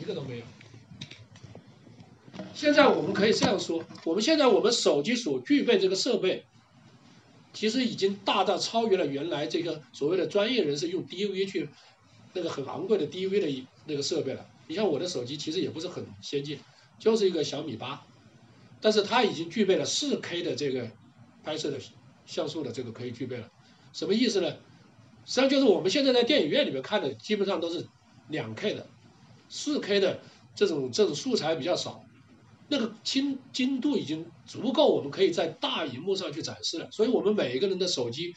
一个都没有。现在我们可以这样说，我们现在我们手机所具备这个设备，其实已经大大超越了原来这个所谓的专业人士用 DV 去那个很昂贵的 DV 的那个设备了。你像我的手机其实也不是很先进，就是一个小米八，但是它已经具备了 4K 的这个拍摄的像素的这个可以具备了。什么意思呢？实际上就是我们现在在电影院里面看的基本上都是两 K 的，四 K 的这种这种素材比较少。那个精精度已经足够，我们可以在大荧幕上去展示了。所以，我们每一个人的手机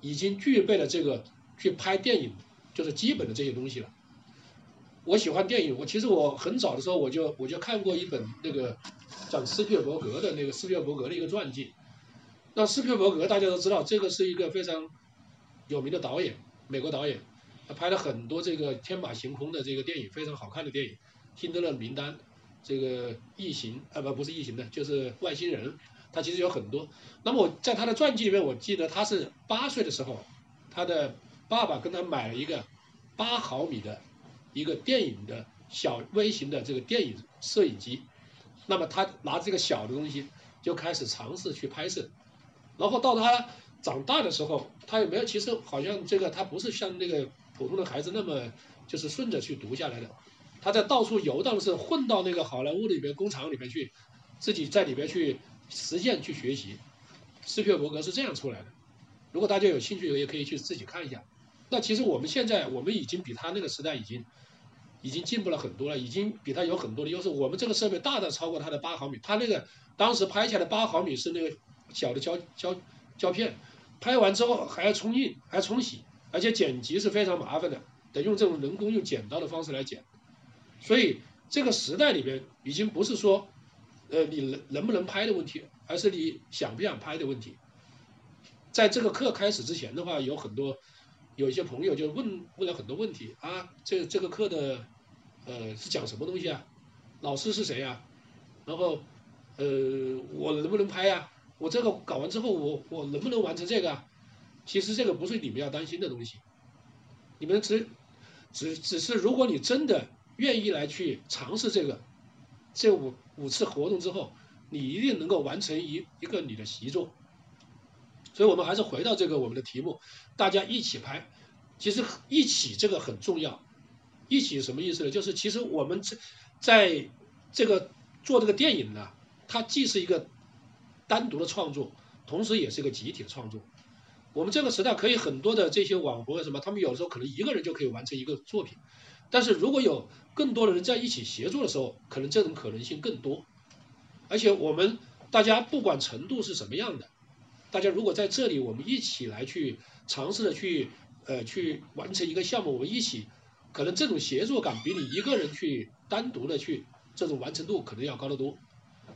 已经具备了这个去拍电影就是基本的这些东西了。我喜欢电影，我其实我很早的时候我就我就看过一本那个讲斯皮尔伯格的那个斯皮尔伯格的一个传记。那斯皮尔伯格大家都知道，这个是一个非常有名的导演，美国导演，拍了很多这个天马行空的这个电影，非常好看的电影，《辛德勒名单》。这个异形啊不不是异形的，就是外星人，他其实有很多。那么我在他的传记里面，我记得他是八岁的时候，他的爸爸跟他买了一个八毫米的一个电影的小微型的这个电影摄影机。那么他拿这个小的东西就开始尝试去拍摄，然后到他长大的时候，他也没有，其实好像这个他不是像那个普通的孩子那么就是顺着去读下来的。他在到处游荡的时候，混到那个好莱坞里边工厂里面去，自己在里边去实践去学习。斯皮尔伯格是这样出来的。如果大家有兴趣，也可以去自己看一下。那其实我们现在，我们已经比他那个时代已经已经进步了很多了，已经比他有很多的优势。我们这个设备大大超过他的八毫米。他那个当时拍起来八毫米是那个小的胶胶胶片，拍完之后还要冲印，还要冲洗，而且剪辑是非常麻烦的，得用这种人工用剪刀的方式来剪。所以这个时代里边已经不是说，呃，你能能不能拍的问题，而是你想不想拍的问题。在这个课开始之前的话，有很多有一些朋友就问问了很多问题啊，这这个课的呃是讲什么东西啊？老师是谁啊？然后呃我能不能拍啊？我这个搞完之后我我能不能完成这个啊？其实这个不是你们要担心的东西，你们只只只是如果你真的。愿意来去尝试这个，这五五次活动之后，你一定能够完成一一个你的习作。所以我们还是回到这个我们的题目，大家一起拍，其实一起这个很重要。一起什么意思呢？就是其实我们在在这个做这个电影呢，它既是一个单独的创作，同时也是一个集体的创作。我们这个时代可以很多的这些网红什么，他们有时候可能一个人就可以完成一个作品。但是如果有更多的人在一起协作的时候，可能这种可能性更多。而且我们大家不管程度是什么样的，大家如果在这里我们一起来去尝试的去呃去完成一个项目，我们一起，可能这种协作感比你一个人去单独的去这种完成度可能要高得多。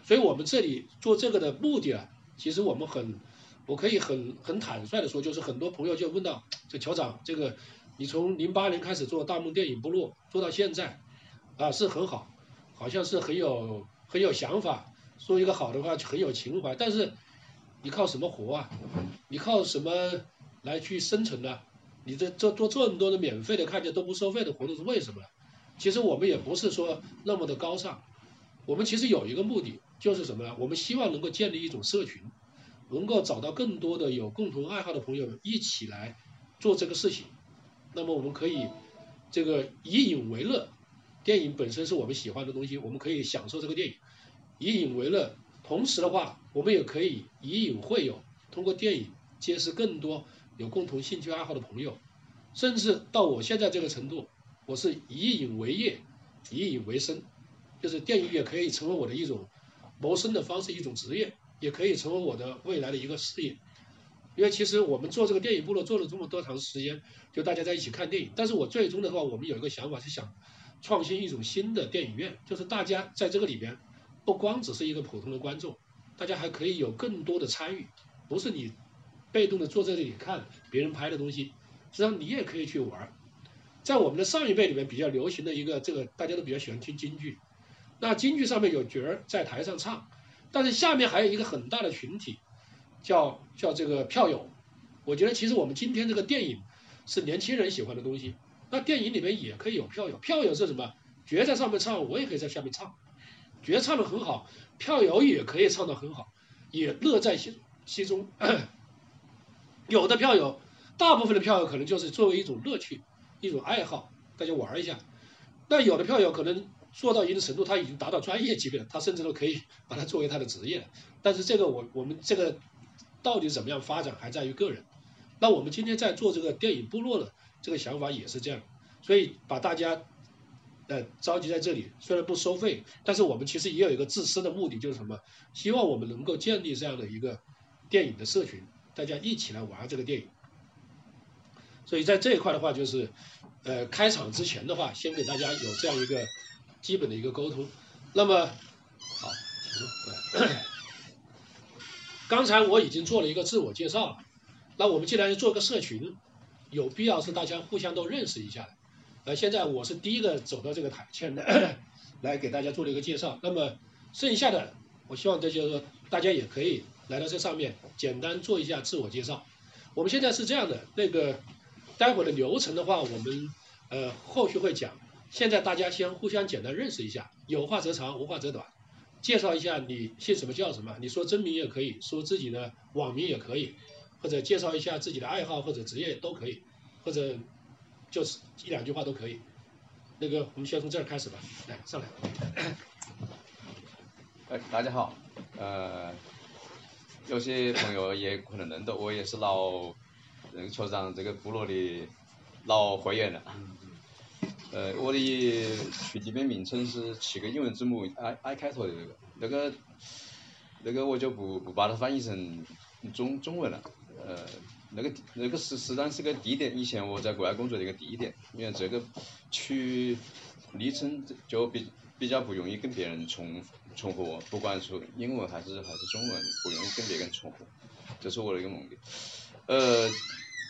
所以我们这里做这个的目的啊，其实我们很，我可以很很坦率的说，就是很多朋友就问到这乔长这个。你从零八年开始做大梦电影部落，做到现在，啊是很好，好像是很有很有想法，说一个好的话很有情怀，但是你靠什么活啊？你靠什么来去生存呢？你这做做这么多的免费的，看见都不收费的活动是为什么呢？其实我们也不是说那么的高尚，我们其实有一个目的，就是什么呢？我们希望能够建立一种社群，能够找到更多的有共同爱好的朋友一起来做这个事情。那么我们可以这个以影为乐，电影本身是我们喜欢的东西，我们可以享受这个电影，以影为乐。同时的话，我们也可以以影会友，通过电影结识更多有共同兴趣爱好的朋友，甚至到我现在这个程度，我是以影为业，以影为生，就是电影也可以成为我的一种谋生的方式，一种职业，也可以成为我的未来的一个事业。因为其实我们做这个电影部落做了这么多长时间，就大家在一起看电影。但是我最终的话，我们有一个想法是想创新一种新的电影院，就是大家在这个里边不光只是一个普通的观众，大家还可以有更多的参与，不是你被动的坐在这里看别人拍的东西，实际上你也可以去玩。在我们的上一辈里面比较流行的一个这个大家都比较喜欢听京剧，那京剧上面有角儿在台上唱，但是下面还有一个很大的群体。叫叫这个票友，我觉得其实我们今天这个电影是年轻人喜欢的东西，那电影里面也可以有票友，票友是什么？角在上面唱，我也可以在下面唱，角唱的很好，票友也可以唱的很好，也乐在心心中。有的票友，大部分的票友可能就是作为一种乐趣，一种爱好，大家玩一下。那有的票友可能做到一定程度，他已经达到专业级别了，他甚至都可以把它作为他的职业了。但是这个我我们这个到底怎么样发展，还在于个人。那我们今天在做这个电影部落的这个想法也是这样，所以把大家呃召集在这里，虽然不收费，但是我们其实也有一个自私的目的，就是什么？希望我们能够建立这样的一个电影的社群。大家一起来玩这个电影，所以在这一块的话，就是呃开场之前的话，先给大家有这样一个基本的一个沟通。那么好，刚才我已经做了一个自我介绍了，那我们既然要做个社群，有必要是大家互相都认识一下的。呃，现在我是第一个走到这个台前的，来给大家做了一个介绍。那么剩下的，我希望这就是大家也可以。来到这上面，简单做一下自我介绍。我们现在是这样的，那个待会的流程的话，我们呃后续会讲。现在大家先互相简单认识一下，有话则长，无话则短。介绍一下你姓什么叫什么，你说真名也可以说自己的网名也可以，或者介绍一下自己的爱好或者职业都可以，或者就是一两句话都可以。那个我们先从这儿开始吧，来上来。哎，大家好，呃。有些朋友也可能认得，我也是老那个酋长这个部落的老会员了。呃，我的群里面名称是七个英文字母 I I 开头的那个，那个那个我就不不把它翻译成中中文了。呃，那个那个是实际上是个地点，以前我在国外工作的一个地点，因为这个区昵称就比比较不容易跟别人重。重合，不管是英文还是还是中文，不容易跟别人重合，这是我的一个目的。呃，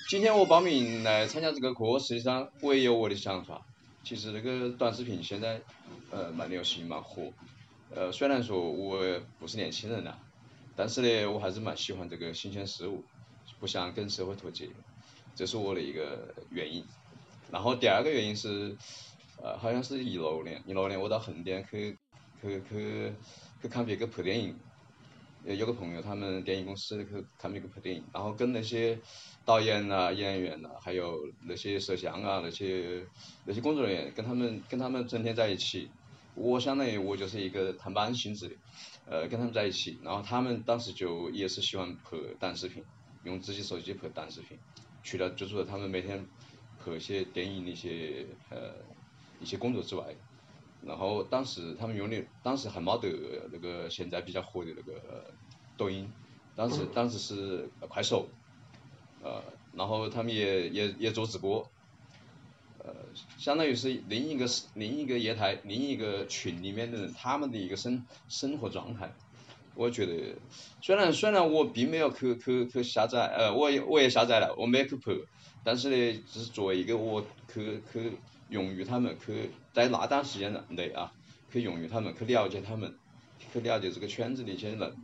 今天我报名来参加这个课，实际上我也有我的想法。其实那个短视频现在呃蛮流行蛮火，呃虽然说我不是年轻人了，但是呢我还是蛮喜欢这个新鲜事物，不想跟社会脱节，这是我的一个原因。然后第二个原因是，呃好像是一六年，一六年我到横店去。去去去看别个拍电影，有个朋友他们电影公司去看别个拍电影，然后跟那些导演呐、演员呐，还有那些摄像啊那些那些工作人员，跟他们跟他们整天在一起，我相当于我就是一个探班性质的，呃跟他们在一起，然后他们当时就也是喜欢拍短视频，用自己手机拍短视频，除了就是说他们每天拍一些电影的一些呃一些工作之外。然后当时他们用的，当时还没得那个现在比较火的那个抖音，当时当时是快手，呃，然后他们也也也做直播，呃，相当于是另一个是另一个业态，另一个群里面的人他们的一个生生活状态，我觉得虽然虽然我并没有去去去下载，呃，我也我也下载了，我没去拍，但是呢，只是作为一个我去去。用于他们去在那段时间内啊，去用于他们去了解他们，去了解这个圈子的一些人，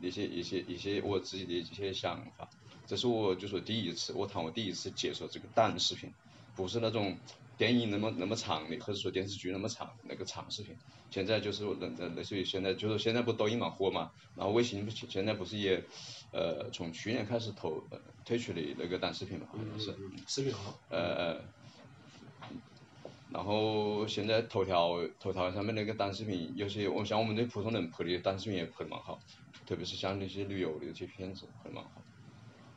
一些一些一些我自己的一些想法。这是我就说第一次，我谈我第一次接受这个短视频，不是那种电影那么那么长的，或者说电视剧那么长那个长视频。现在就是那那类似于现在就是现在不抖音蛮火嘛，然后微信现在不是也呃从去年开始投推出的那个短视频嘛，好像是视频号呃。然后现在头条头条上面那个短视频，有些我像我们这普通人拍的短视频也拍得蛮好，特别是像那些旅游的那些片子拍得蛮好。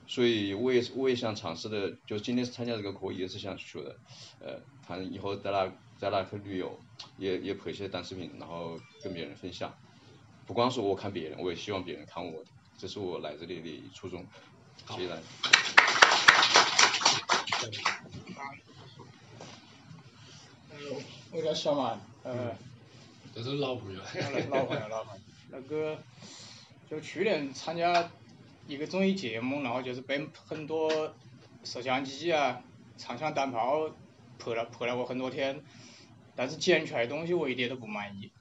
所以我也我也想尝试的，就今天参加这个课也是想学的，呃，看以后在哪在哪去旅游，也也拍些短视频，然后跟别人分享。不光是我看别人，我也希望别人看我的，这是我来这里的初衷。谢谢大家。我叫小马，呃，这是老朋友，老朋友，老朋友。那个，就去年参加一个综艺节目，然后就是被很多摄像机啊、长枪短炮拍了拍了我很多天，但是剪出来的东西我一点都不满意。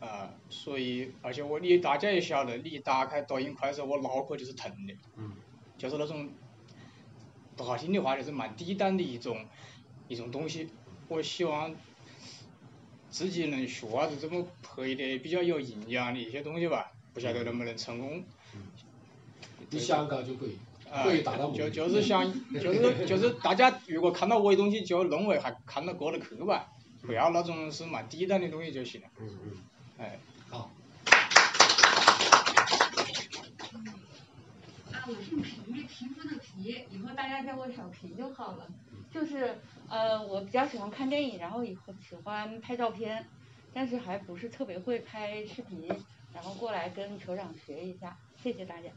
啊，所以，而且我你大家也晓得，你一打开抖音、快手，我脑壳就是疼的。嗯。就是那种，不好听的话，就是蛮低端的一种一种东西。我希望自己能学下子怎么拍的比较有营养的一些东西吧，不晓得能不能成功。你想搞就可以，啊可以达到目就的。就是想，就是 就是大家如果看到我的东西，就认为还看得过得去吧，不要那种是蛮低端的东西就行了。嗯嗯，哎，好，啊，我姓皮，皮肤的皮，以后大家叫我小皮就好了。就是呃，我比较喜欢看电影，然后以后喜欢拍照片，但是还不是特别会拍视频，然后过来跟酋长学一下，谢谢大家。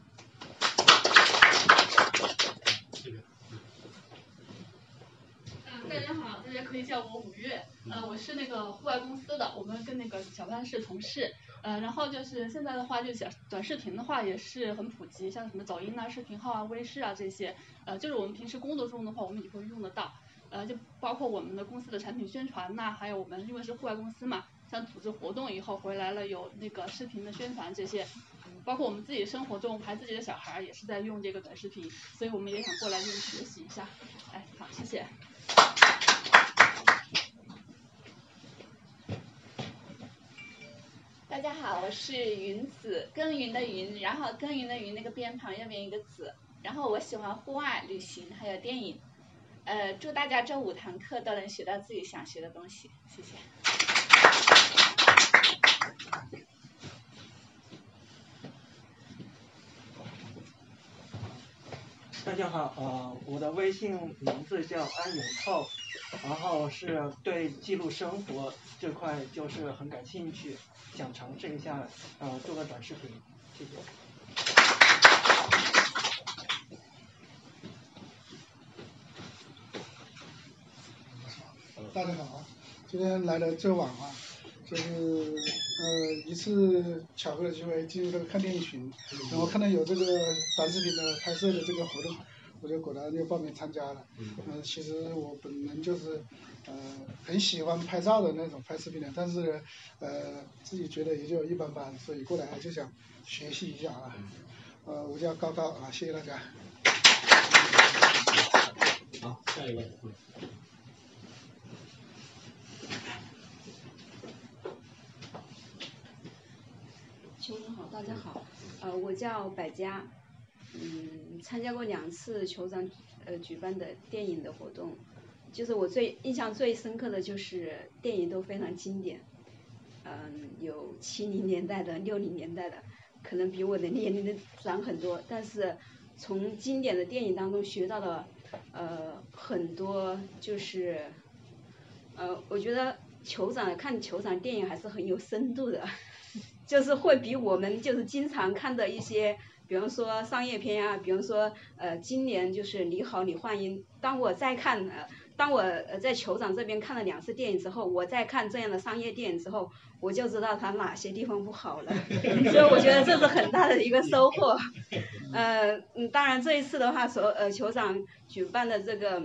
大家好，大家可以叫我五月，呃，我是那个户外公司的，我们跟那个小潘是同事，呃，然后就是现在的话，就小短视频的话也是很普及，像什么抖音啊、视频号啊、微视啊这些，呃，就是我们平时工作中的话，我们也会用得到，呃，就包括我们的公司的产品宣传呐、还有我们因为是户外公司嘛，像组织活动以后回来了有那个视频的宣传这些，包括我们自己生活中还自己的小孩儿也是在用这个短视频，所以我们也想过来就是学习一下，哎，好，谢谢。大家好，我是云子，耕耘的云，然后耕耘的云那个边旁右边一个子，然后我喜欢户外旅行还有电影，呃，祝大家这五堂课都能学到自己想学的东西，谢谢。大家好，呃，我的微信名字叫安永透，然后是对记录生活这块就是很感兴趣，想尝试一下，呃，做个短视频，谢谢。大家好，今天来的这晚了，就是呃一次巧合的机会进入这个看电影群，然后看到有这个短视频的拍摄的这个活动，我就果断就报名参加了。嗯、其实我本人就是呃很喜欢拍照的那种拍视频的，但是呃自己觉得也就一般般，所以过来就想学习一下啊。呃，我叫高高啊，谢谢大家。好，下一位。酋长好，大家好，呃，我叫百家，嗯，参加过两次酋长呃举办的电影的活动，就是我最印象最深刻的就是电影都非常经典，嗯，有七零年代的、六零年代的，可能比我的年龄的长很多，但是从经典的电影当中学到了呃很多就是，呃，我觉得酋长看酋长电影还是很有深度的。就是会比我们就是经常看的一些，比方说商业片啊，比方说呃今年就是《你好，李焕英》，当我再看呃，当我呃在酋长这边看了两次电影之后，我再看这样的商业电影之后，我就知道它哪些地方不好了，所以我觉得这是很大的一个收获。呃嗯，当然这一次的话，所呃酋长举办的这个。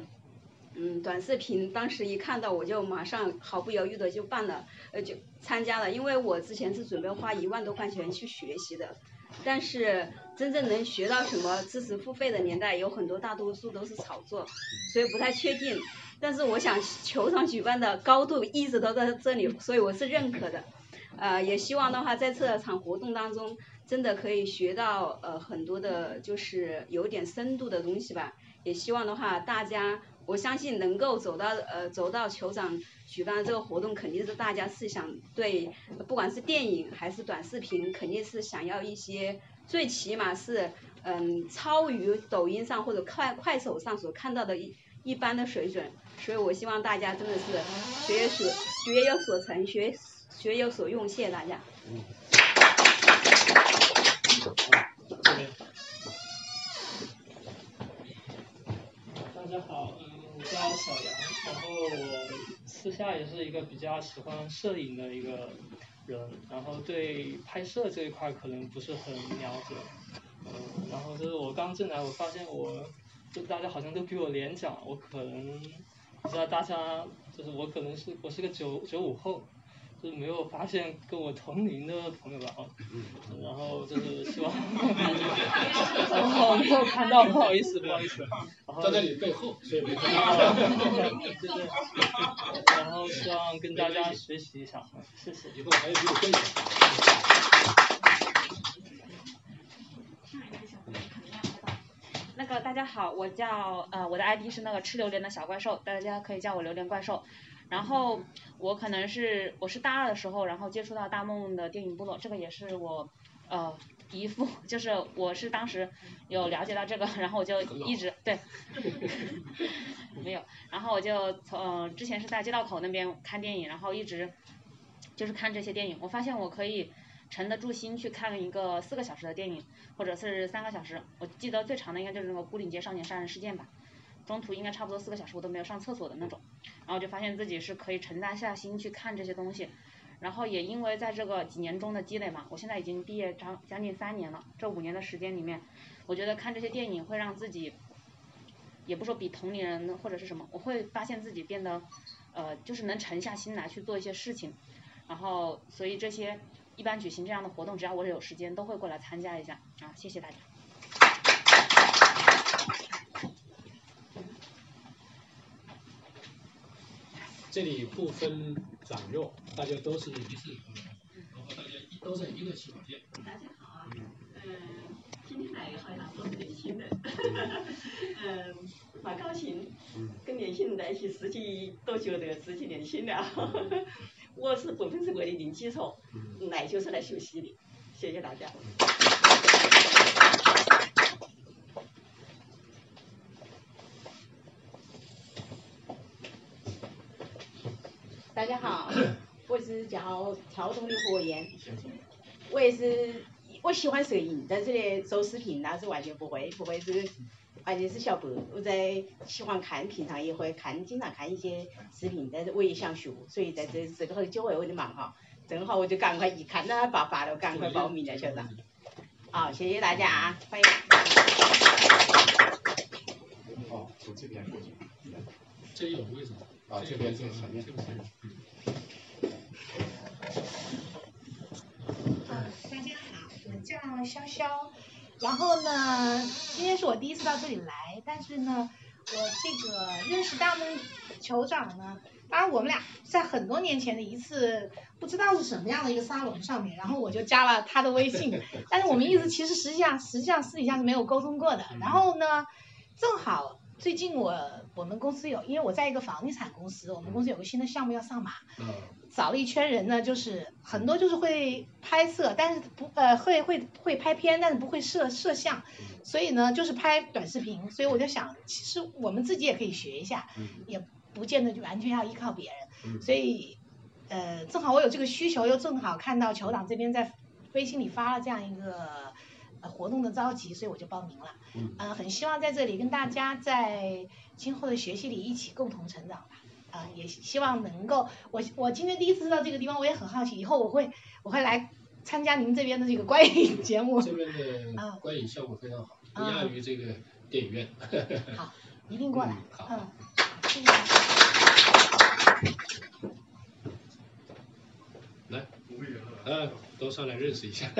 嗯，短视频当时一看到我就马上毫不犹豫的就办了，呃就参加了，因为我之前是准备花一万多块钱去学习的，但是真正能学到什么知识付费的年代，有很多大多数都是炒作，所以不太确定。但是我想球场举办的高度一直都在这里，所以我是认可的。呃，也希望的话在这场活动当中，真的可以学到呃很多的，就是有点深度的东西吧。也希望的话大家。我相信能够走到呃走到酋长举办这个活动，肯定是大家是想对，不管是电影还是短视频，肯定是想要一些最起码是嗯超于抖音上或者快快手上所看到的一一般的水准。所以我希望大家真的是学有所学有所成，学学有所用。谢谢大家。大家好，叫小杨，然后我私下也是一个比较喜欢摄影的一个人，然后对拍摄这一块可能不是很了解，嗯，然后就是我刚进来，我发现我，就大家好像都比我年长，我可能不知道大家，就是我可能是我是个九九五后，就是没有发现跟我同龄的朋友吧，啊，然后就是希望，然后没有看到，不好意思，不好意思，然后站在你背后，所以没看啊到。对对，然后希望跟大家学习一下，啊谢谢。以后还有机会跟你。那个大家好，我叫呃我的 ID 是那个吃榴莲的小怪兽，大家可以叫我榴莲怪兽。然后我可能是我是大二的时候，然后接触到大梦的电影部落，这个也是我呃姨父，就是我是当时有了解到这个，然后我就一直对，没有，然后我就从、呃、之前是在街道口那边看电影，然后一直就是看这些电影，我发现我可以沉得住心去看一个四个小时的电影，或者是三个小时。我记得最长的应该就是那个《牯岭街少年杀人事件》吧，中途应该差不多四个小时我都没有上厕所的那种。然后就发现自己是可以沉得下心去看这些东西，然后也因为在这个几年中的积累嘛，我现在已经毕业将将近三年了，这五年的时间里面，我觉得看这些电影会让自己，也不说比同龄人或者是什么，我会发现自己变得，呃，就是能沉下心来去做一些事情，然后所以这些一般举行这样的活动，只要我有时间都会过来参加一下啊，谢谢大家。这里不分长幼，大家都是一视同仁，然后大家都在一个起跑线。大家好啊，嗯，今天来好像都是年轻人，嗯，蛮高兴，跟年轻人在一起，自己都觉得自己年轻了。我是不分是为了零基础，来就是来学习的，谢谢大家。家好，我是叫跳动的火焰，我也是我喜欢摄影，但是呢做视频那是完全不会，不会是完全是小白。我在喜欢看，平常也会看，经常看一些视频，但是我也想学，所以在这这个机会我就忙哈，正好我就赶快一看到爆发了，赶快报名了，校长。好，谢谢大家啊，欢迎。哦，从这边过去。这里有位置啊，这边这个前面。呃，大家好，我叫潇潇。然后呢，今天是我第一次到这里来，但是呢，我这个认识大梦酋长呢，当然我们俩在很多年前的一次不知道是什么样的一个沙龙上面，然后我就加了他的微信，但是我们一直其实实际上实际上私底下是没有沟通过的。然后呢，正好最近我我们公司有，因为我在一个房地产公司，我们公司有个新的项目要上马，找了一圈人呢，就是很多就是会拍摄，但是不呃会会会拍片，但是不会摄摄像，所以呢就是拍短视频，所以我就想，其实我们自己也可以学一下，也不见得就完全要依靠别人，所以呃正好我有这个需求，又正好看到酋长这边在微信里发了这样一个呃活动的召集，所以我就报名了，嗯、呃很希望在这里跟大家在今后的学习里一起共同成长吧。啊、呃，也希望能够，我我今天第一次到这个地方，我也很好奇，以后我会我会来参加您这边的这个观影节目。这边的观影效果非常好，不亚于这个电影院。好，一定过来。嗯，好。嗯，谢谢。来，嗯，都上来认识一下，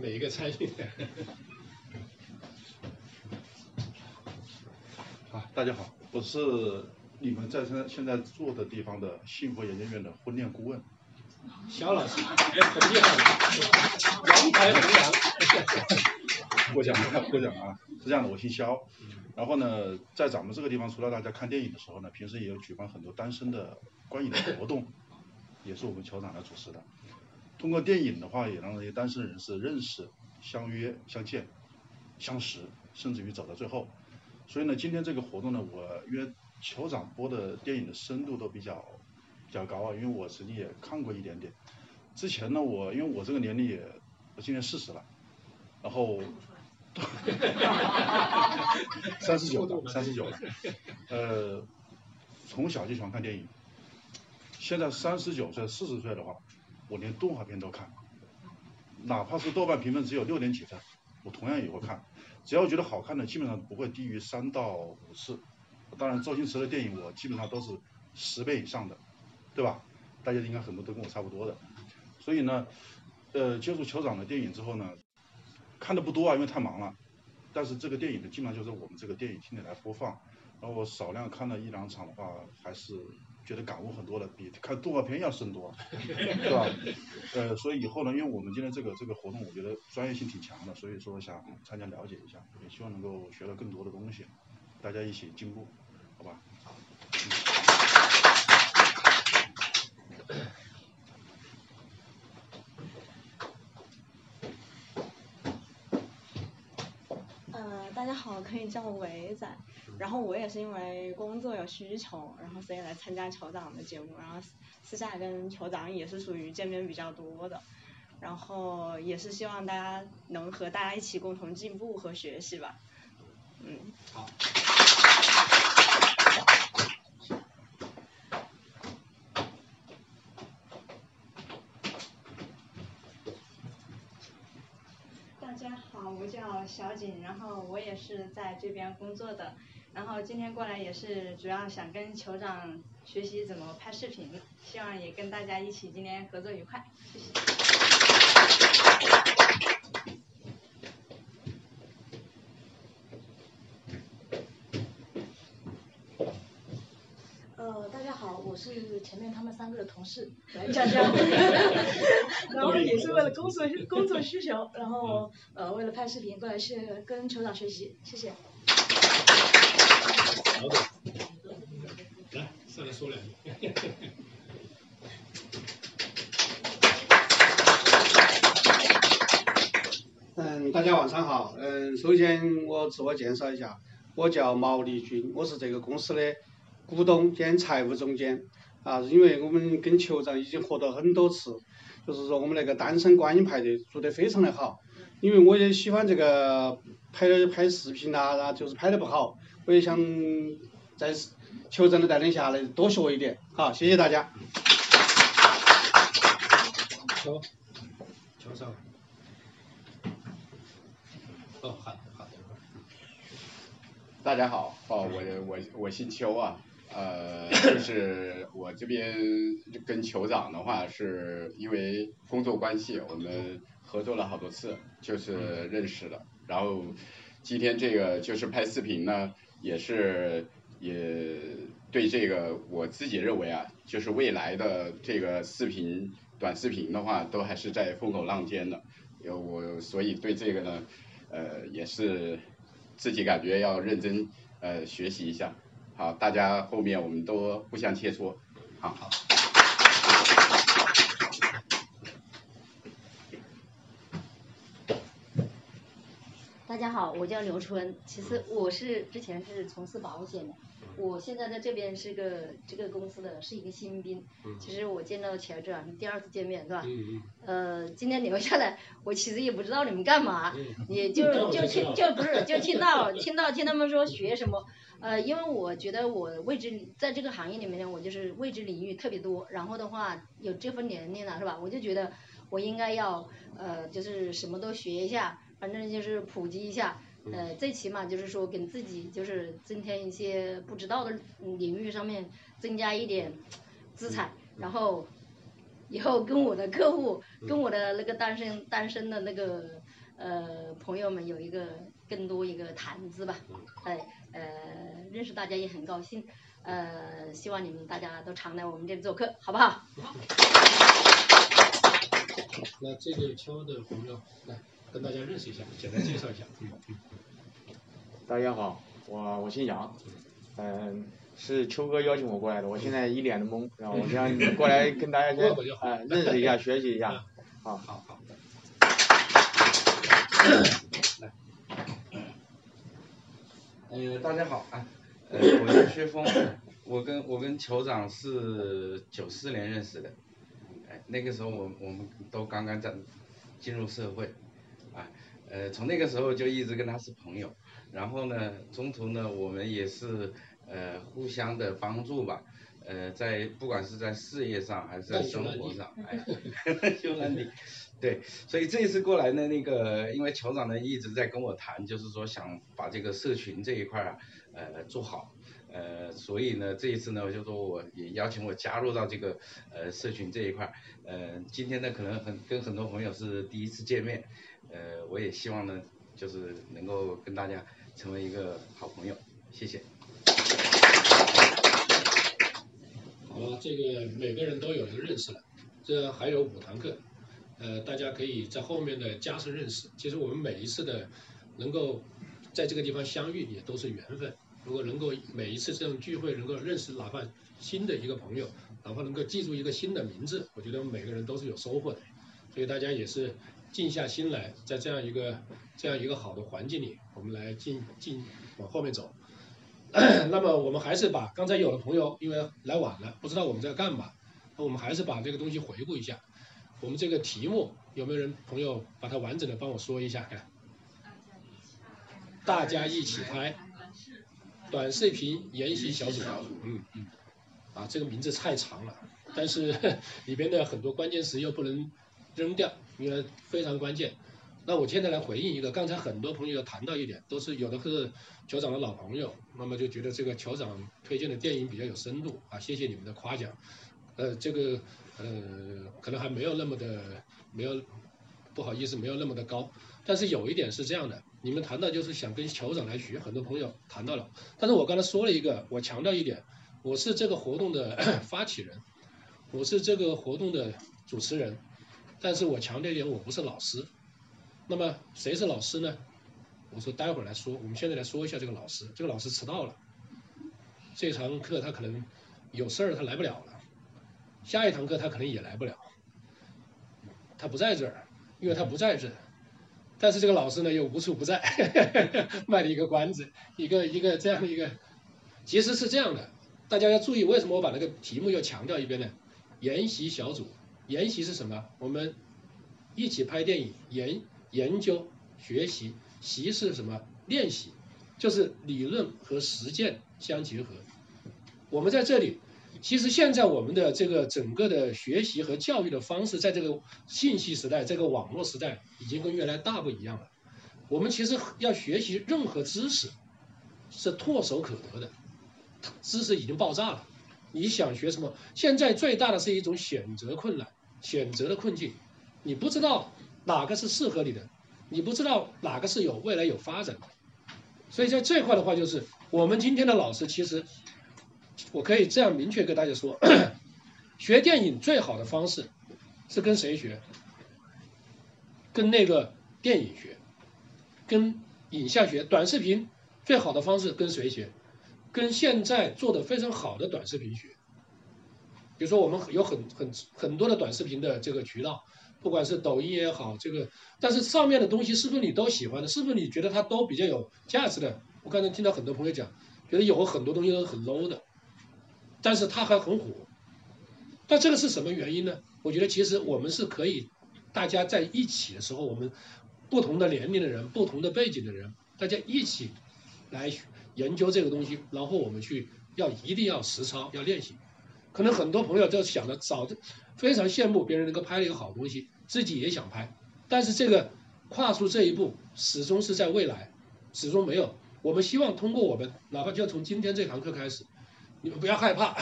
每一个参与的。啊，大家好，我是。你们在现现在住的地方的幸福研究院的婚恋顾问，肖老师，哎，很厉害，王牌红娘。过奖了，过奖 啊，是这样的，我姓肖，然后呢，在咱们这个地方，除了大家看电影的时候呢，平时也有举办很多单身的观影的活动，也是我们酋长来主持的。通过电影的话，也让那些单身人士认识、相约、相见、相识，甚至于走到最后。所以呢，今天这个活动呢，我因为酋长播的电影的深度都比较比较高啊，因为我曾经也看过一点点。之前呢，我因为我这个年龄也，我今年四十了，然后三十九了，三十九了，呃，从小就喜欢看电影。现在三十九岁、四十岁的话，我连动画片都看，哪怕是豆瓣评分只有六点几分，我同样也会看。只要觉得好看的，基本上不会低于三到五次。当然，周星驰的电影我基本上都是十倍以上的，对吧？大家应该很多都跟我差不多的。所以呢，呃，接触酋长的电影之后呢，看的不多啊，因为太忙了。但是这个电影呢，基本上就是我们这个电影厅里来播放。然后我少量看了一两场的话，还是觉得感悟很多的，比看动画片要深多，是吧？呃，所以以后呢，因为我们今天这个这个活动，我觉得专业性挺强的，所以说想参加了解一下，也希望能够学到更多的东西，大家一起进步，好吧？嗯，大家好，可以叫我伟仔。然后我也是因为工作有需求，然后所以来参加酋长的节目，然后私下跟酋长也是属于见面比较多的，然后也是希望大家能和大家一起共同进步和学习吧，嗯。好。大家好，我叫小然后我也是在这边工作的。然后今天过来也是主要想跟酋长学习怎么拍视频，希望也跟大家一起今天合作愉快，谢谢。呃，大家好，我是前面他们三个的同事，来讲讲，然后也是为了工作工作需求，然后呃为了拍视频过来是跟酋长学习，谢谢。好的，来上来说两句。嗯，大家晚上好。嗯，首先我自我介绍一下，我叫毛立军，我是这个公司的股东兼财务总监。啊，因为我们跟酋长已经合作很多次，就是说我们那个单身观音派对做得非常的好。因为我也喜欢这个拍拍视频呐，然后就是拍得不好。我也想在酋长的带领下来多学一点，好，谢谢大家。好，乔上。哦，好，好的。大家好，哦，我我我姓邱啊，呃，就是我这边跟酋长的话，是因为工作关系，我们合作了好多次，就是认识的，然后今天这个就是拍视频呢。也是也对这个我自己认为啊，就是未来的这个视频短视频的话，都还是在风口浪尖的。有我所以对这个呢，呃，也是自己感觉要认真呃学习一下。好，大家后面我们都互相切磋。好。大家好，我叫刘春，其实我是之前是从事保险的，我现在在这边是个这个公司的是一个新兵，其实我见到乔治啊，第二次见面是吧？呃，今天留下来，我其实也不知道你们干嘛，也就就听就不是就听到听到听他们说学什么，呃，因为我觉得我未知在这个行业里面呢，我就是未知领域特别多，然后的话有这份年龄了是吧？我就觉得我应该要呃就是什么都学一下。反正就是普及一下，呃，最起码就是说给自己就是增添一些不知道的领域上面增加一点资产，然后以后跟我的客户、跟我的那个单身单身的那个呃朋友们有一个更多一个谈资吧，哎呃认识大家也很高兴，呃希望你们大家都常来我们这里做客，好不好？那这个敲的朋友来。跟大家认识一下，简单介绍一下。嗯嗯。大家好，我我姓杨，嗯，是秋哥邀请我过来的，我现在一脸的懵，然后我想过来跟大家先哎认识一下，学习一下。好。好好。呃，大家好啊，呃，我叫薛峰，我跟我跟酋长是九四年认识的，哎，那个时候我我们都刚刚在进入社会。啊呃，从那个时候就一直跟他是朋友，然后呢，中途呢，我们也是呃互相的帮助吧，呃，在不管是在事业上还是在生活上，哎，就那里，对，所以这一次过来呢，那个因为酋长呢一直在跟我谈，就是说想把这个社群这一块啊，呃，做好，呃，所以呢，这一次呢，就说我也邀请我加入到这个呃社群这一块儿，呃，今天呢可能很跟很多朋友是第一次见面，呃，我也希望呢，就是能够跟大家成为一个好朋友，谢谢。好了，这个每个人都有一个认识了，这还有五堂课，呃，大家可以在后面的加深认识。其实我们每一次的能够在这个地方相遇，也都是缘分。如果能够每一次这种聚会能够认识哪怕新的一个朋友，哪怕能够记住一个新的名字，我觉得我们每个人都是有收获的。所以大家也是静下心来，在这样一个这样一个好的环境里，我们来进进往后面走。那么我们还是把刚才有的朋友因为来晚了，不知道我们在干嘛，那我们还是把这个东西回顾一下。我们这个题目有没有人朋友把它完整的帮我说一下？看，大家一起拍短视频研习小组，嗯嗯，啊这个名字太长了，但是 里边的很多关键词又不能扔掉，因为非常关键。那我现在来回应一个，刚才很多朋友谈到一点，都是有的是酋长的老朋友，那么就觉得这个酋长推荐的电影比较有深度啊，谢谢你们的夸奖。呃，这个呃可能还没有那么的没有不好意思，没有那么的高。但是有一点是这样的，你们谈到就是想跟酋长来学，很多朋友谈到了。但是我刚才说了一个，我强调一点，我是这个活动的 发起人，我是这个活动的主持人，但是我强调一点，我不是老师。那么谁是老师呢？我说待会儿来说，我们现在来说一下这个老师。这个老师迟到了，这堂课他可能有事儿，他来不了了。下一堂课他可能也来不了，他不在这儿，因为他不在这儿。但是这个老师呢又无处不在，卖了一个关子，一个一个这样的一个，其实是这样的，大家要注意，为什么我把那个题目又强调一遍呢？研习小组，研习是什么？我们一起拍电影，研。研究、学习，习是什么？练习，就是理论和实践相结合。我们在这里，其实现在我们的这个整个的学习和教育的方式，在这个信息时代、这个网络时代，已经跟原来大不一样了。我们其实要学习任何知识，是唾手可得的，知识已经爆炸了。你想学什么？现在最大的是一种选择困难，选择的困境，你不知道。哪个是适合你的？你不知道哪个是有未来有发展的，所以在这块的话，就是我们今天的老师，其实我可以这样明确跟大家说，学电影最好的方式是跟谁学？跟那个电影学，跟影像学。短视频最好的方式跟谁学？跟现在做的非常好的短视频学。比如说，我们有很很很多的短视频的这个渠道。不管是抖音也好，这个，但是上面的东西是不是你都喜欢的？是不是你觉得它都比较有价值的？我刚才听到很多朋友讲，觉得有很多东西都是很 low 的，但是它还很火。但这个是什么原因呢？我觉得其实我们是可以，大家在一起的时候，我们不同的年龄的人、不同的背景的人，大家一起来研究这个东西，然后我们去要一定要实操，要练习。可能很多朋友就想着早就非常羡慕别人能够拍了一个好东西，自己也想拍，但是这个跨出这一步始终是在未来，始终没有。我们希望通过我们，哪怕就从今天这堂课开始，你们不要害怕，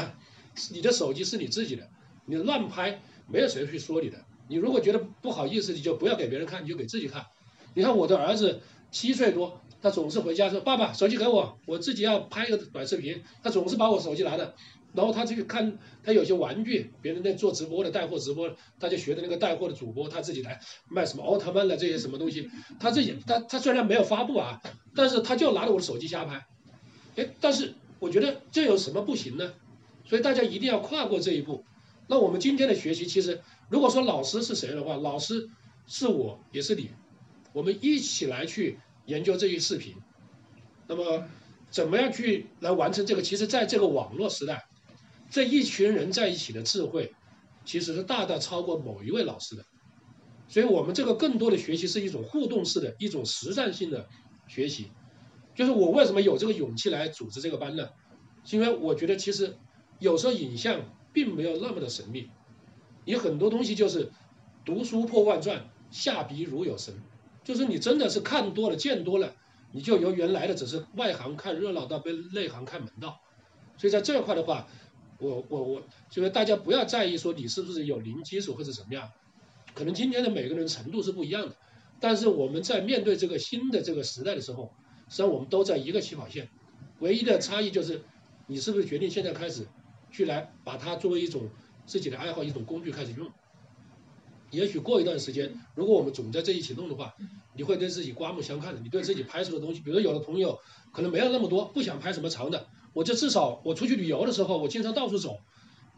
你的手机是你自己的，你乱拍没有谁去说你的。你如果觉得不好意思，你就不要给别人看，你就给自己看。你看我的儿子七岁多，他总是回家说：“爸爸，手机给我，我自己要拍一个短视频。”他总是把我手机拿着。然后他去看，他有些玩具，别人在做直播的带货直播，他就学的那个带货的主播，他自己来卖什么奥特曼的这些什么东西，他自己他他虽然没有发布啊，但是他就拿着我的手机瞎拍，哎，但是我觉得这有什么不行呢？所以大家一定要跨过这一步。那我们今天的学习，其实如果说老师是谁的话，老师是我也是你，我们一起来去研究这些视频，那么怎么样去来完成这个？其实在这个网络时代。这一群人在一起的智慧，其实是大大超过某一位老师的，所以我们这个更多的学习是一种互动式的一种实战性的学习。就是我为什么有这个勇气来组织这个班呢？是因为我觉得其实有时候影像并没有那么的神秘，你很多东西就是读书破万卷，下笔如有神，就是你真的是看多了见多了，你就由原来的只是外行看热闹到被内行看门道。所以在这块的话，我我我就是大家不要在意说你是不是有零基础或者怎么样，可能今天的每个人程度是不一样的，但是我们在面对这个新的这个时代的时候，实际上我们都在一个起跑线，唯一的差异就是你是不是决定现在开始去来把它作为一种自己的爱好一种工具开始用。也许过一段时间，如果我们总在这一起弄的话，你会对自己刮目相看的。你对自己拍出的东西，比如有的朋友可能没有那么多，不想拍什么长的，我就至少我出去旅游的时候，我经常到处走，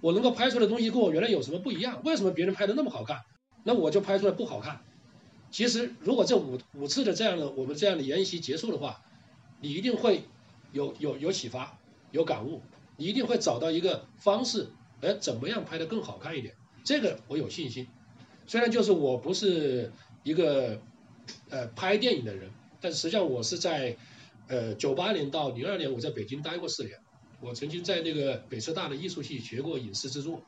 我能够拍出来的东西跟我原来有什么不一样？为什么别人拍的那么好看，那我就拍出来不好看？其实如果这五五次的这样的我们这样的研习结束的话，你一定会有有有启发，有感悟，你一定会找到一个方式，哎，怎么样拍的更好看一点？这个我有信心。虽然就是我不是一个呃拍电影的人，但实际上我是在呃九八年到零二年我在北京待过四年，我曾经在那个北师大的艺术系学过影视制作，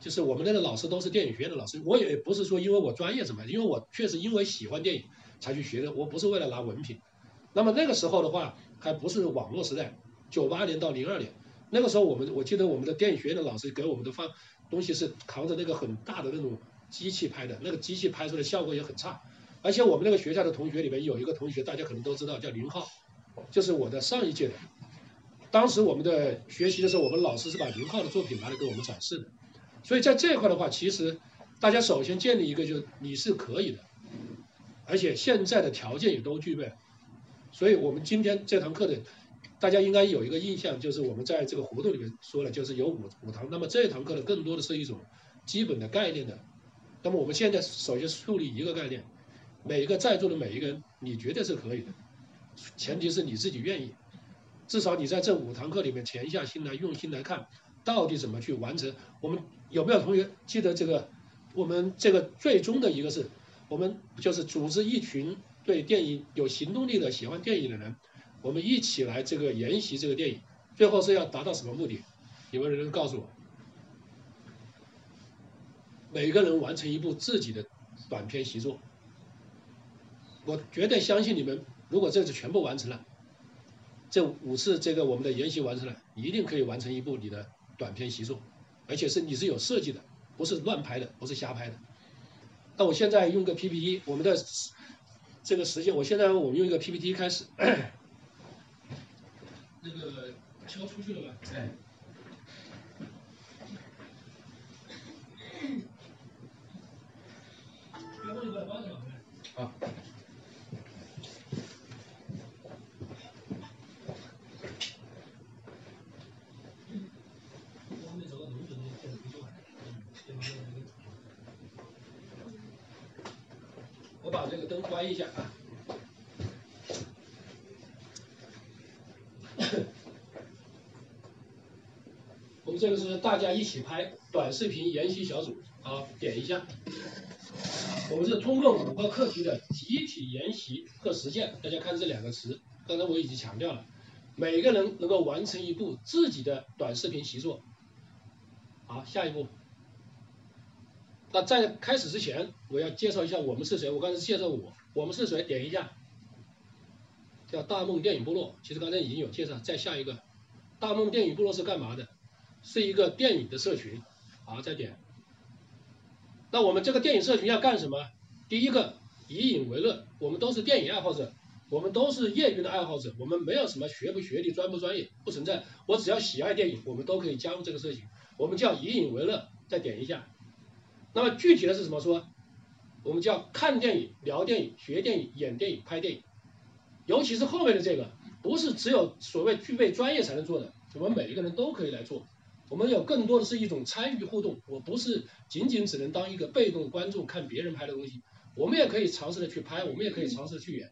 就是我们那个老师都是电影学院的老师，我也不是说因为我专业怎么，因为我确实因为喜欢电影才去学的，我不是为了拿文凭。那么那个时候的话还不是网络时代，九八年到零二年，那个时候我们我记得我们的电影学院的老师给我们的放东西是扛着那个很大的那种。机器拍的那个机器拍出来效果也很差，而且我们那个学校的同学里面有一个同学，大家可能都知道，叫林浩，就是我的上一届的。当时我们的学习的时候，我们老师是把林浩的作品拿来给我们展示的。所以在这一块的话，其实大家首先建立一个，就是你是可以的，而且现在的条件也都具备。所以我们今天这堂课的，大家应该有一个印象，就是我们在这个活动里面说了，就是有五五堂。那么这堂课呢，更多的是一种基本的概念的。那么我们现在首先树立一个概念，每一个在座的每一个人，你绝对是可以的，前提是你自己愿意，至少你在这五堂课里面潜下心来，用心来看，到底怎么去完成。我们有没有同学记得这个？我们这个最终的一个是，我们就是组织一群对电影有行动力的、喜欢电影的人，我们一起来这个研习这个电影，最后是要达到什么目的？有没有人告诉我？每个人完成一部自己的短篇习作，我绝对相信你们。如果这次全部完成了，这五次这个我们的研习完成了，一定可以完成一部你的短篇习作，而且是你是有设计的，不是乱拍的，不是瞎拍的。那我现在用个 PPT，我们的这个时间，我现在我们用一个 PPT 开始。那个敲出去了吧？哎。灯关一下啊。我们这个是大家一起拍短视频研习小组，好，点一下。我们是通过五个课题的集体研习和实践，大家看这两个词，刚才我已经强调了，每个人能够完成一部自己的短视频习作。好，下一步。那在开始之前，我要介绍一下我们是谁。我刚才介绍我，我们是谁？点一下，叫大梦电影部落。其实刚才已经有介绍，再下一个，大梦电影部落是干嘛的？是一个电影的社群。好，再点。那我们这个电影社群要干什么？第一个以影为乐，我们都是电影爱好者，我们都是业余的爱好者，我们没有什么学不学历、专不专业，不存在。我只要喜爱电影，我们都可以加入这个社群。我们叫以影为乐，再点一下。那么具体的是什么说？我们叫看电影、聊电影、学电影、演电影、拍电影。尤其是后面的这个，不是只有所谓具备专业才能做的，我们每一个人都可以来做。我们有更多的是一种参与互动，我不是仅仅只能当一个被动观众看别人拍的东西，我们也可以尝试的去拍，我们也可以尝试去演，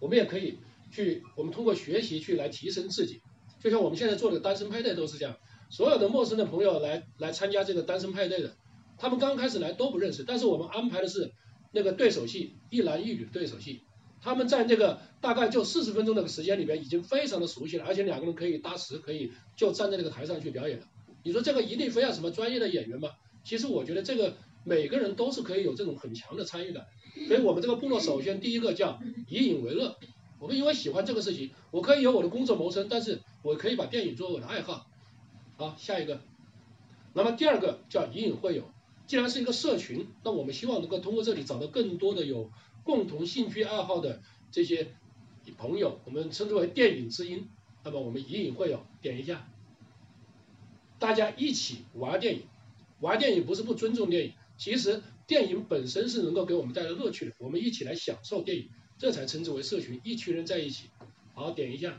我们也可以去，我们通过学习去来提升自己，就像我们现在做的单身派对都是这样，所有的陌生的朋友来来参加这个单身派对的，他们刚开始来都不认识，但是我们安排的是那个对手戏，一男一女对手戏，他们在这个大概就四十分钟的时间里边已经非常的熟悉了，而且两个人可以搭词，可以就站在那个台上去表演了。你说这个一定非要什么专业的演员吗？其实我觉得这个每个人都是可以有这种很强的参与感。所以我们这个部落首先第一个叫以影为乐。我们因为喜欢这个事情，我可以有我的工作谋生，但是我可以把电影作为我的爱好。好，下一个。那么第二个叫以影会友，既然是一个社群，那我们希望能够通过这里找到更多的有共同兴趣爱好的这些朋友，我们称之为电影知音。那么我们以引会友，点一下，大家一起玩电影。玩电影不是不尊重电影，其实电影本身是能够给我们带来乐趣的，我们一起来享受电影，这才称之为社群，一群人在一起。好，点一下。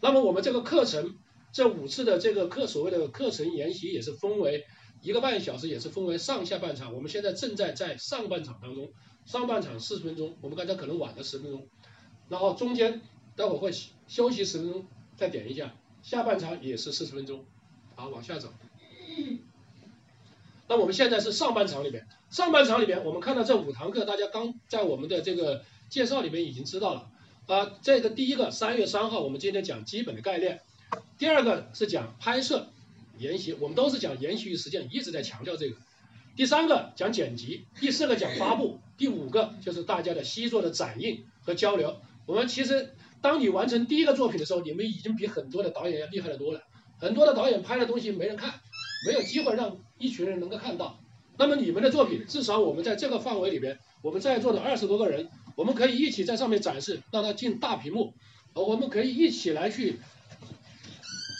那么我们这个课程。这五次的这个课，所谓的课程研习也是分为一个半小时，也是分为上下半场。我们现在正在在上半场当中，上半场四十分钟，我们刚才可能晚了十分钟，然后中间待会儿会休息十分钟，再点一下。下半场也是四十分钟，好，往下走。那我们现在是上半场里面，上半场里面我们看到这五堂课，大家刚在我们的这个介绍里面已经知道了啊。这个第一个三月三号，我们今天讲基本的概念。第二个是讲拍摄研习，我们都是讲研习与实践，一直在强调这个。第三个讲剪辑，第四个讲发布，第五个就是大家的习作的展映和交流。我们其实当你完成第一个作品的时候，你们已经比很多的导演要厉害的多了。很多的导演拍的东西没人看，没有机会让一群人能够看到。那么你们的作品，至少我们在这个范围里边，我们在座的二十多个人，我们可以一起在上面展示，让它进大屏幕，我们可以一起来去。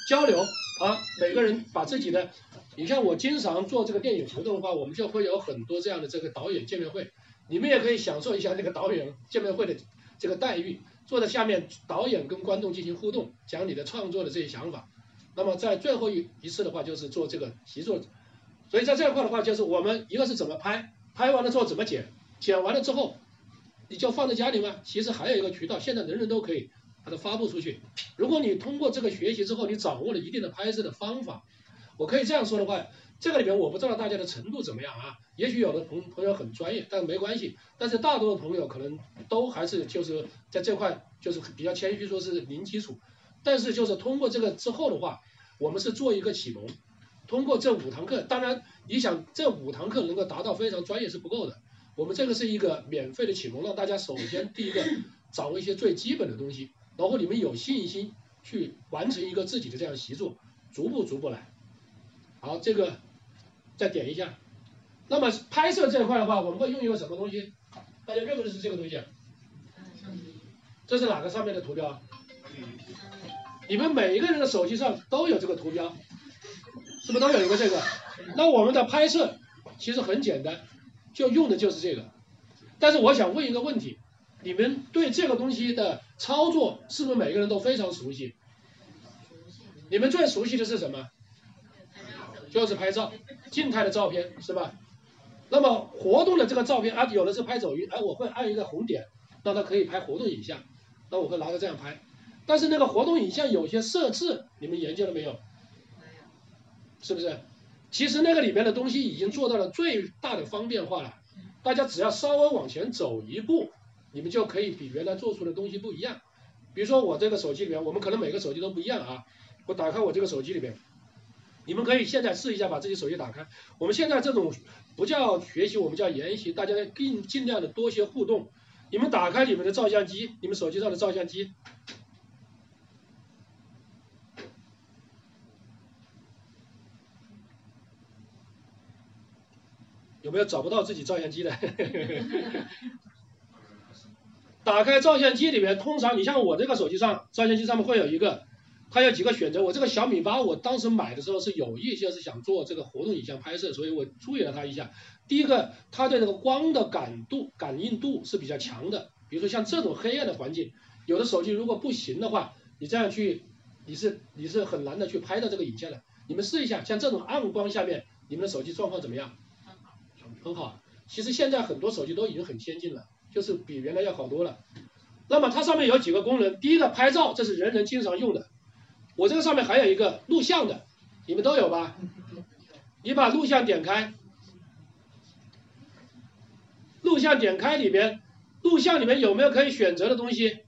交流啊，每个人把自己的，你像我经常做这个电影活动的话，我们就会有很多这样的这个导演见面会，你们也可以享受一下这个导演见面会的这个待遇，坐在下面，导演跟观众进行互动，讲你的创作的这些想法。那么在最后一一次的话，就是做这个习作，所以在这一块的话，就是我们一个是怎么拍，拍完了之后怎么剪，剪完了之后你就放在家里吗？其实还有一个渠道，现在人人都可以。把它发布出去。如果你通过这个学习之后，你掌握了一定的拍摄的方法，我可以这样说的话，这个里面我不知道大家的程度怎么样啊？也许有的朋朋友很专业，但是没关系。但是大多数朋友可能都还是就是在这块就是比较谦虚，说是零基础。但是就是通过这个之后的话，我们是做一个启蒙。通过这五堂课，当然你想这五堂课能够达到非常专业是不够的。我们这个是一个免费的启蒙，让大家首先第一个掌握一些最基本的东西。然后你们有信心去完成一个自己的这样习作，逐步逐步来。好，这个再点一下。那么拍摄这一块的话，我们会用一个什么东西？大家认不认识这个东西？这是哪个上面的图标？你们每一个人的手机上都有这个图标，是不是都有一个这个？那我们的拍摄其实很简单，就用的就是这个。但是我想问一个问题。你们对这个东西的操作是不是每个人都非常熟悉？你们最熟悉的是什么？就是拍照，静态的照片是吧？那么活动的这个照片啊，有的是拍走运，哎，我会按一个红点，让它可以拍活动影像，那我会拿着这样拍。但是那个活动影像有些设置，你们研究了没有？是不是？其实那个里面的东西已经做到了最大的方便化了，大家只要稍微往前走一步。你们就可以比原来做出的东西不一样，比如说我这个手机里面，我们可能每个手机都不一样啊。我打开我这个手机里面，你们可以现在试一下把自己手机打开。我们现在这种不叫学习，我们叫研习，大家尽尽量的多些互动。你们打开你们的照相机，你们手机上的照相机，有没有找不到自己照相机的？打开照相机里面，通常你像我这个手机上，照相机上面会有一个，它有几个选择。我这个小米八，我当时买的时候是有意就是想做这个活动影像拍摄，所以我注意了它一下。第一个，它对那个光的感度、感应度是比较强的。比如说像这种黑暗的环境，有的手机如果不行的话，你这样去，你是你是很难的去拍到这个影像的。你们试一下，像这种暗光下面，你们的手机状况怎么样？很好，很好。其实现在很多手机都已经很先进了。就是比原来要好多了。那么它上面有几个功能，第一个拍照，这是人人经常用的。我这个上面还有一个录像的，你们都有吧？你把录像点开，录像点开里边，录像里面有没有可以选择的东西？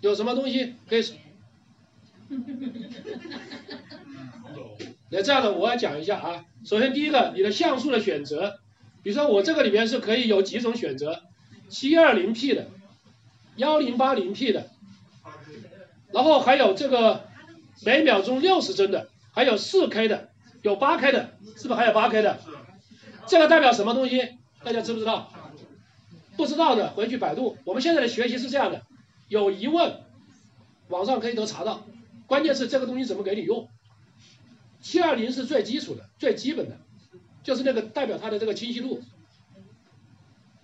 有什么东西可以？那这样的我要讲一下啊。首先第一个，你的像素的选择，比如说我这个里面是可以有几种选择。七二零 P 的，幺零八零 P 的，然后还有这个每秒钟六十帧的，还有四 K 的，有八 K 的，是不是还有八 K 的？这个代表什么东西？大家知不知道？不知道的回去百度。我们现在的学习是这样的，有疑问，网上可以都查到。关键是这个东西怎么给你用？七二零是最基础的、最基本的，就是那个代表它的这个清晰度。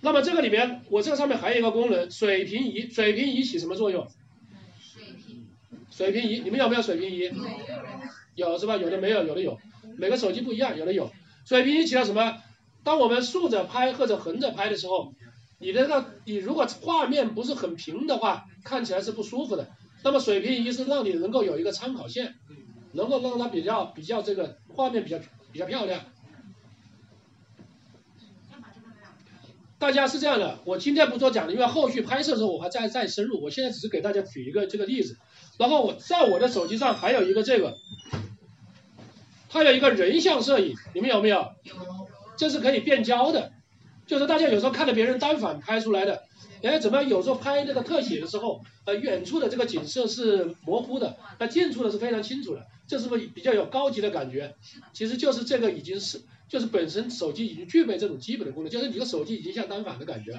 那么这个里面，我这个上面还有一个功能，水平仪。水平仪起什么作用？水平仪，你们有没有水平仪？有是吧？有的没有，有的有。每个手机不一样，有的有。水平仪起到什么？当我们竖着拍或者横着拍的时候，你这个你如果画面不是很平的话，看起来是不舒服的。那么水平仪是让你能够有一个参考线，能够让它比较比较这个画面比较比较漂亮。大家是这样的，我今天不多讲了，因为后续拍摄的时候我还再再深入。我现在只是给大家举一个这个例子。然后我在我的手机上还有一个这个，它有一个人像摄影，你们有没有？这是可以变焦的，就是大家有时候看到别人单反拍出来的，哎，怎么有时候拍那个特写的时候，呃，远处的这个景色是模糊的，那近处的是非常清楚的，这是不是比较有高级的感觉？其实就是这个已经是，就是本身手机已经具备这种基本的功能，就是你的手机已经像单反的感觉。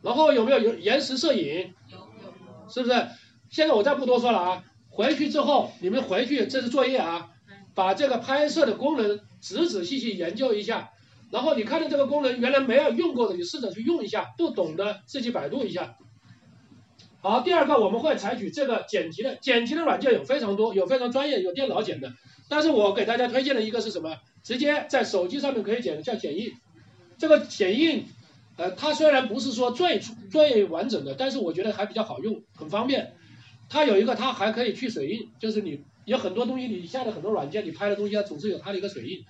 然后有没有有延时摄影？是不是？现在我再不多说了啊，回去之后你们回去这是作业啊，把这个拍摄的功能仔仔细细研究一下，然后你看到这个功能原来没有用过的，你试着去用一下，不懂的自己百度一下。好，第二个我们会采取这个剪辑的，剪辑的软件有非常多，有非常专业，有电脑剪的，但是我给大家推荐的一个是什么？直接在手机上面可以剪的，叫剪映。这个剪映，呃，它虽然不是说最最完整的，但是我觉得还比较好用，很方便。它有一个，它还可以去水印，就是你有很多东西，你下的很多软件，你拍的东西它总是有它的一个水印。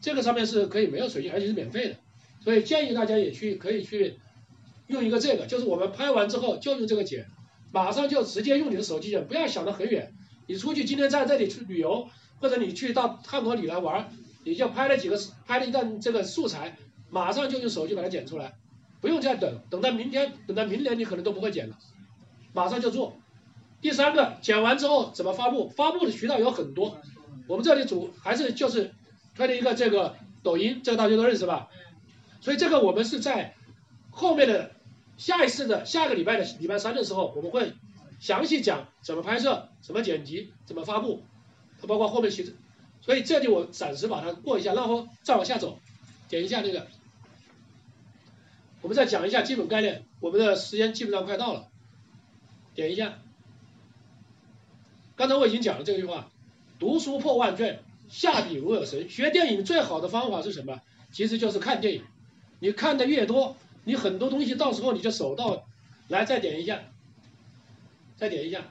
这个上面是可以没有水印，而且是免费的，所以建议大家也去可以去用一个这个，就是我们拍完之后就用这个剪，马上就直接用你的手机剪，不要想得很远。你出去今天在这里去旅游，或者你去到汉口里来玩，你就拍了几个拍了一段这个素材，马上就用手机把它剪出来，不用再等，等到明天，等到明年你可能都不会剪了，马上就做。第三个剪完之后怎么发布？发布的渠道有很多，我们这里主还是就是推了一个这个抖音，这个大家都认识吧？所以这个我们是在后面的下一次的下个礼拜的礼拜三的时候，我们会详细讲怎么拍摄、怎么剪辑、怎么发布，包括后面其实，所以这里我暂时把它过一下，然后再往下走，点一下那个，我们再讲一下基本概念，我们的时间基本上快到了，点一下。刚才我已经讲了这句话，读书破万卷，下笔如有神。学电影最好的方法是什么？其实就是看电影。你看的越多，你很多东西到时候你就手到。来，再点一下，再点一下，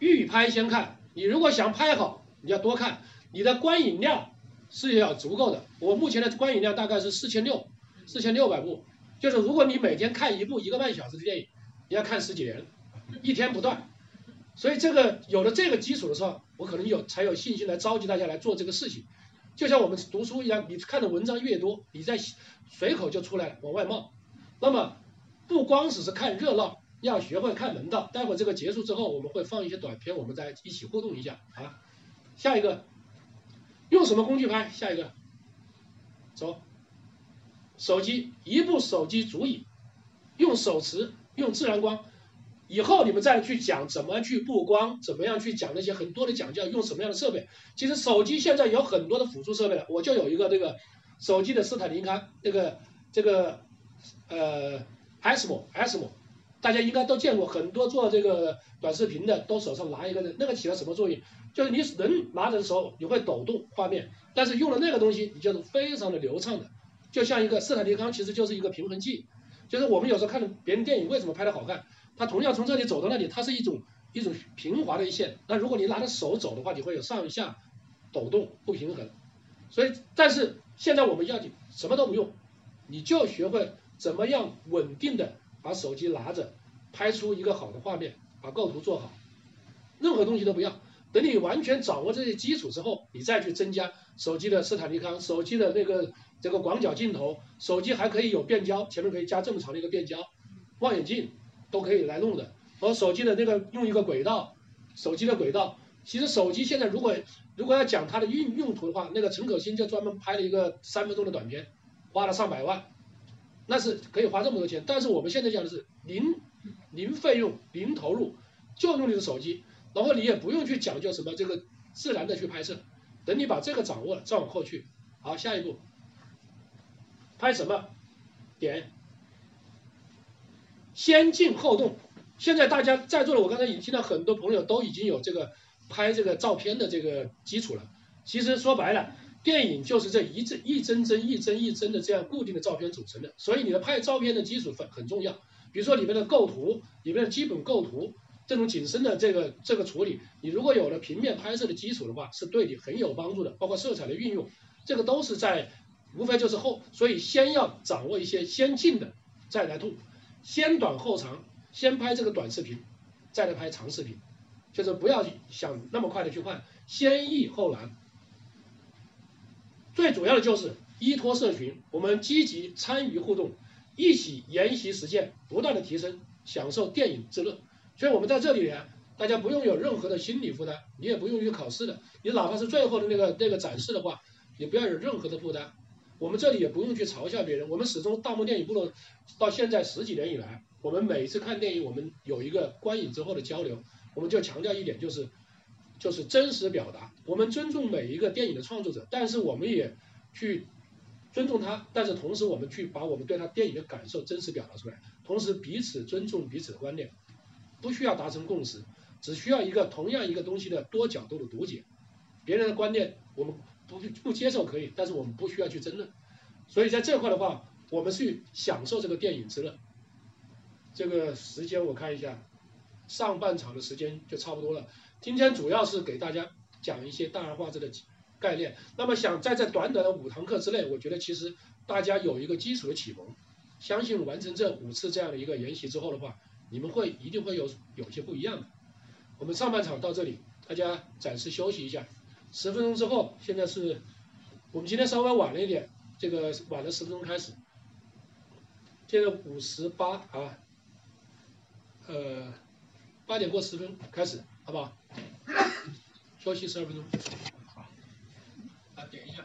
预拍先看。你如果想拍好，你要多看。你的观影量是要足够的。我目前的观影量大概是四千六，四千六百部。就是如果你每天看一部一个半小时的电影，你要看十几年，一天不断。所以这个有了这个基础的时候，我可能有才有信心来召集大家来做这个事情。就像我们读书一样，你看的文章越多，你在随口就出来往外冒。那么不光只是看热闹，要学会看门道。待会这个结束之后，我们会放一些短片，我们再一起互动一下啊。下一个，用什么工具拍？下一个，走，手机，一部手机足以，用手持，用自然光。以后你们再去讲怎么去布光，怎么样去讲那些很多的讲究，用什么样的设备？其实手机现在有很多的辅助设备了，我就有一个这个手机的斯坦尼康，这个这个呃，SMO SMO，大家应该都见过，很多做这个短视频的都手上拿一个的，那个起到什么作用？就是你人拿着的时候你会抖动画面，但是用了那个东西，你就是非常的流畅的，就像一个斯坦尼康，其实就是一个平衡器，就是我们有时候看别人电影为什么拍的好看？它同样从这里走到那里，它是一种一种平滑的一线。那如果你拿着手走的话，你会有上下抖动不平衡。所以，但是现在我们要紧什么都不用，你就学会怎么样稳定的把手机拿着，拍出一个好的画面，把构图做好，任何东西都不要。等你完全掌握这些基础之后，你再去增加手机的斯坦尼康，手机的那个这个广角镜头，手机还可以有变焦，前面可以加这么长的一个变焦，望远镜。都可以来弄的，和手机的那个用一个轨道，手机的轨道其实手机现在如果如果要讲它的用用途的话，那个陈可辛就专门拍了一个三分钟的短片，花了上百万，那是可以花这么多钱。但是我们现在讲的是零零费用、零投入，就用你的手机，然后你也不用去讲究什么这个自然的去拍摄，等你把这个掌握了，再往后去。好，下一步，拍什么？点，先静后动。现在大家在座的，我刚才已经听到很多朋友都已经有这个拍这个照片的这个基础了。其实说白了，电影就是这一帧一帧帧一帧一帧的这样固定的照片组成的，所以你的拍照片的基础很很重要。比如说里面的构图，里面的基本构图，这种景深的这个这个处理，你如果有了平面拍摄的基础的话，是对你很有帮助的。包括色彩的运用，这个都是在无非就是后，所以先要掌握一些先进的，再来吐，先短后长。先拍这个短视频，再来拍长视频，就是不要想那么快的去换，先易后难。最主要的就是依托社群，我们积极参与互动，一起研习实践，不断的提升，享受电影之乐。所以我们在这里呢，大家不用有任何的心理负担，你也不用去考试的，你哪怕是最后的那个那个展示的话，也不要有任何的负担。我们这里也不用去嘲笑别人，我们始终大漠电影部落到现在十几年以来。我们每一次看电影，我们有一个观影之后的交流，我们就强调一点，就是就是真实表达。我们尊重每一个电影的创作者，但是我们也去尊重他，但是同时我们去把我们对他电影的感受真实表达出来，同时彼此尊重彼此的观点，不需要达成共识，只需要一个同样一个东西的多角度的读解。别人的观念我们不不接受可以，但是我们不需要去争论。所以在这块的话，我们去享受这个电影之乐。这个时间我看一下，上半场的时间就差不多了。今天主要是给大家讲一些大而化之的概念。那么想在这短短的五堂课之内，我觉得其实大家有一个基础的启蒙。相信完成这五次这样的一个研习之后的话，你们会一定会有有些不一样的。我们上半场到这里，大家暂时休息一下，十分钟之后，现在是我们今天稍微晚了一点，这个晚了十分钟开始，现在五十八啊。呃，八点过十分开始，好不好？休息十二分钟。好，啊，点一下。